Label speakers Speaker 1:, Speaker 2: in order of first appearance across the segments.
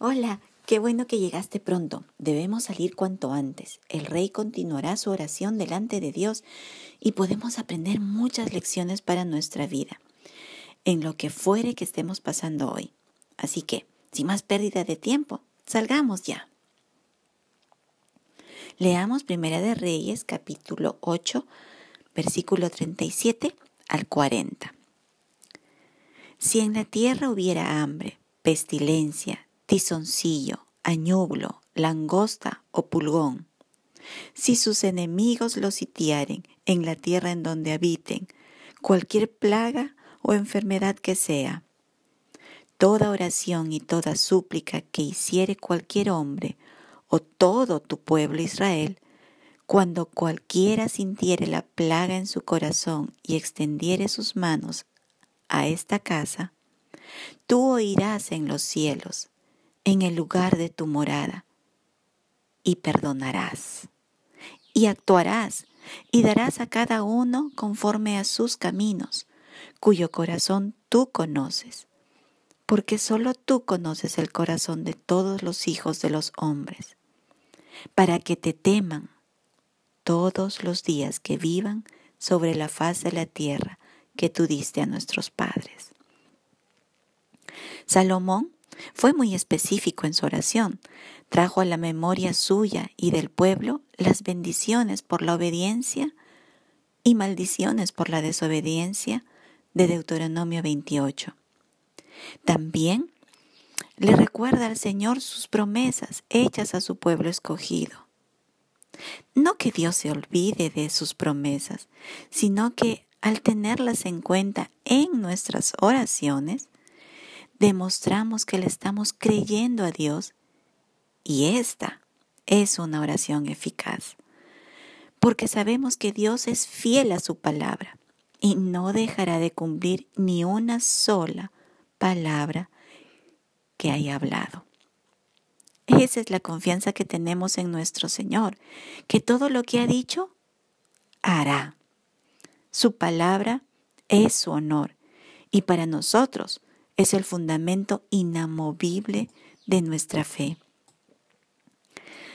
Speaker 1: Hola, qué bueno que llegaste pronto. Debemos salir cuanto antes. El rey continuará su oración delante de Dios y podemos aprender muchas lecciones para nuestra vida, en lo que fuere que estemos pasando hoy. Así que, sin más pérdida de tiempo, salgamos ya. Leamos Primera de Reyes, capítulo 8, versículo 37 al 40. Si en la tierra hubiera hambre, pestilencia, tizoncillo, añublo, langosta o pulgón. Si sus enemigos los sitiaren en la tierra en donde habiten, cualquier plaga o enfermedad que sea, toda oración y toda súplica que hiciere cualquier hombre o todo tu pueblo Israel, cuando cualquiera sintiere la plaga en su corazón y extendiere sus manos a esta casa, tú oirás en los cielos en el lugar de tu morada y perdonarás y actuarás y darás a cada uno conforme a sus caminos, cuyo corazón tú conoces, porque solo tú conoces el corazón de todos los hijos de los hombres, para que te teman todos los días que vivan sobre la faz de la tierra que tú diste a nuestros padres. Salomón fue muy específico en su oración. Trajo a la memoria suya y del pueblo las bendiciones por la obediencia y maldiciones por la desobediencia de Deuteronomio 28. También le recuerda al Señor sus promesas hechas a su pueblo escogido. No que Dios se olvide de sus promesas, sino que al tenerlas en cuenta en nuestras oraciones, demostramos que le estamos creyendo a Dios y esta es una oración eficaz. Porque sabemos que Dios es fiel a su palabra y no dejará de cumplir ni una sola palabra que haya hablado. Esa es la confianza que tenemos en nuestro Señor, que todo lo que ha dicho, hará. Su palabra es su honor y para nosotros es el fundamento inamovible de nuestra fe.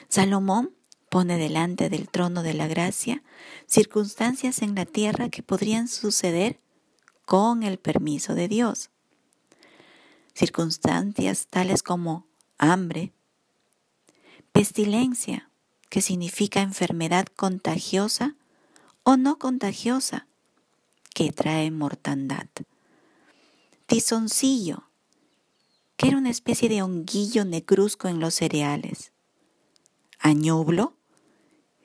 Speaker 1: Salomón pone delante del trono de la gracia circunstancias en la tierra que podrían suceder con el permiso de Dios. Circunstancias tales como hambre, pestilencia, que significa enfermedad contagiosa o no contagiosa, que trae mortandad tizoncillo, que era una especie de honguillo negruzco en los cereales. Añublo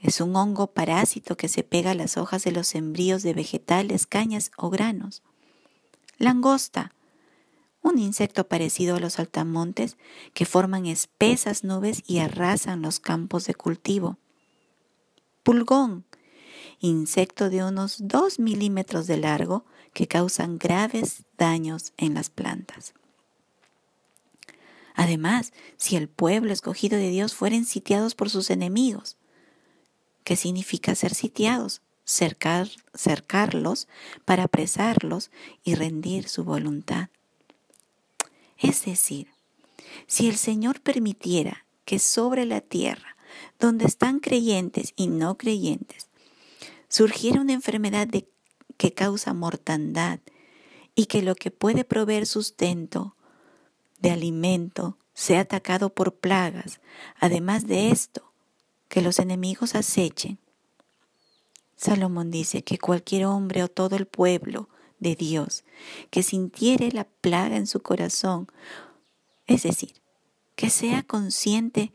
Speaker 1: es un hongo parásito que se pega a las hojas de los embrios de vegetales, cañas o granos. Langosta, un insecto parecido a los saltamontes que forman espesas nubes y arrasan los campos de cultivo. Pulgón, insecto de unos 2 milímetros de largo que causan graves daños en las plantas. Además, si el pueblo escogido de Dios fueren sitiados por sus enemigos, ¿qué significa ser sitiados? Cercar, cercarlos para apresarlos y rendir su voluntad. Es decir, si el Señor permitiera que sobre la tierra, donde están creyentes y no creyentes, surgiera una enfermedad que causa mortandad y que lo que puede proveer sustento de alimento sea atacado por plagas, además de esto, que los enemigos acechen. Salomón dice que cualquier hombre o todo el pueblo de Dios que sintiere la plaga en su corazón, es decir, que sea consciente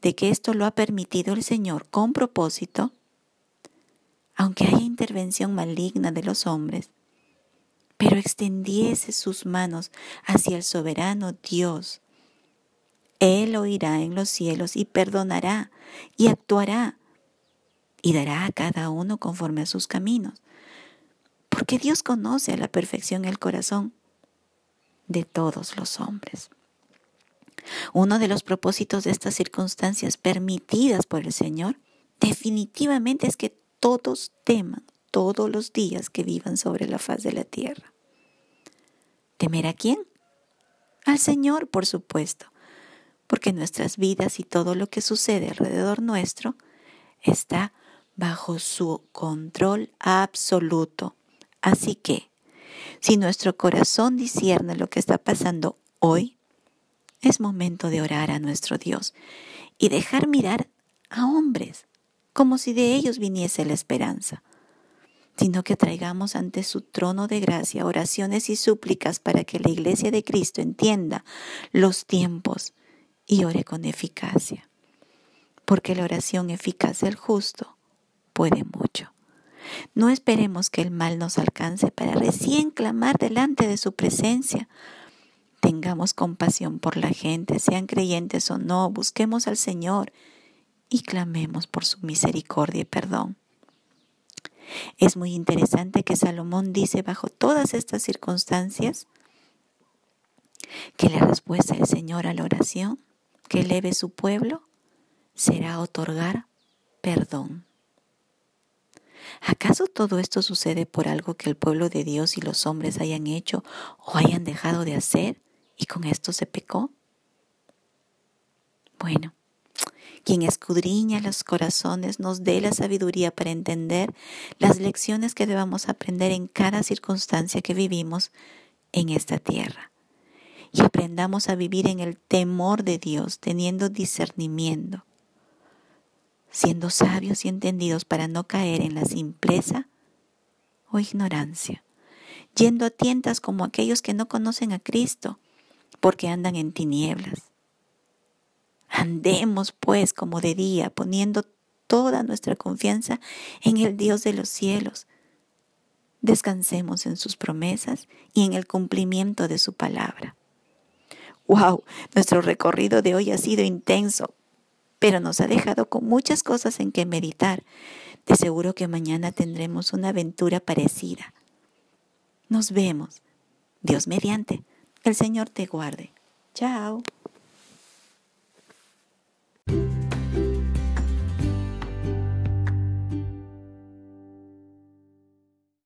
Speaker 1: de que esto lo ha permitido el Señor con propósito, aunque haya intervención maligna de los hombres, pero extendiese sus manos hacia el soberano Dios. Él oirá en los cielos y perdonará y actuará y dará a cada uno conforme a sus caminos, porque Dios conoce a la perfección el corazón de todos los hombres. Uno de los propósitos de estas circunstancias permitidas por el Señor definitivamente es que todos teman todos los días que vivan sobre la faz de la tierra. ¿Temer a quién? Al Señor, por supuesto, porque nuestras vidas y todo lo que sucede alrededor nuestro está bajo su control absoluto. Así que, si nuestro corazón discierne lo que está pasando hoy, es momento de orar a nuestro Dios y dejar mirar a hombres como si de ellos viniese la esperanza, sino que traigamos ante su trono de gracia oraciones y súplicas para que la iglesia de Cristo entienda los tiempos y ore con eficacia, porque la oración eficaz del justo puede mucho. No esperemos que el mal nos alcance para recién clamar delante de su presencia. Tengamos compasión por la gente, sean creyentes o no, busquemos al Señor y clamemos por su misericordia y perdón. Es muy interesante que Salomón dice bajo todas estas circunstancias que la respuesta del Señor a la oración que eleve su pueblo será otorgar perdón. ¿Acaso todo esto sucede por algo que el pueblo de Dios y los hombres hayan hecho o hayan dejado de hacer y con esto se pecó? Bueno, quien escudriña los corazones nos dé la sabiduría para entender las lecciones que debamos aprender en cada circunstancia que vivimos en esta tierra. Y aprendamos a vivir en el temor de Dios, teniendo discernimiento siendo sabios y entendidos para no caer en la simpleza o ignorancia, yendo a tientas como aquellos que no conocen a Cristo, porque andan en tinieblas. Andemos pues como de día, poniendo toda nuestra confianza en el Dios de los cielos. Descansemos en sus promesas y en el cumplimiento de su palabra. ¡Wow! Nuestro recorrido de hoy ha sido intenso, pero nos ha dejado con muchas cosas en que meditar. De seguro que mañana tendremos una aventura parecida. Nos vemos. Dios mediante. El Señor te guarde. Chao.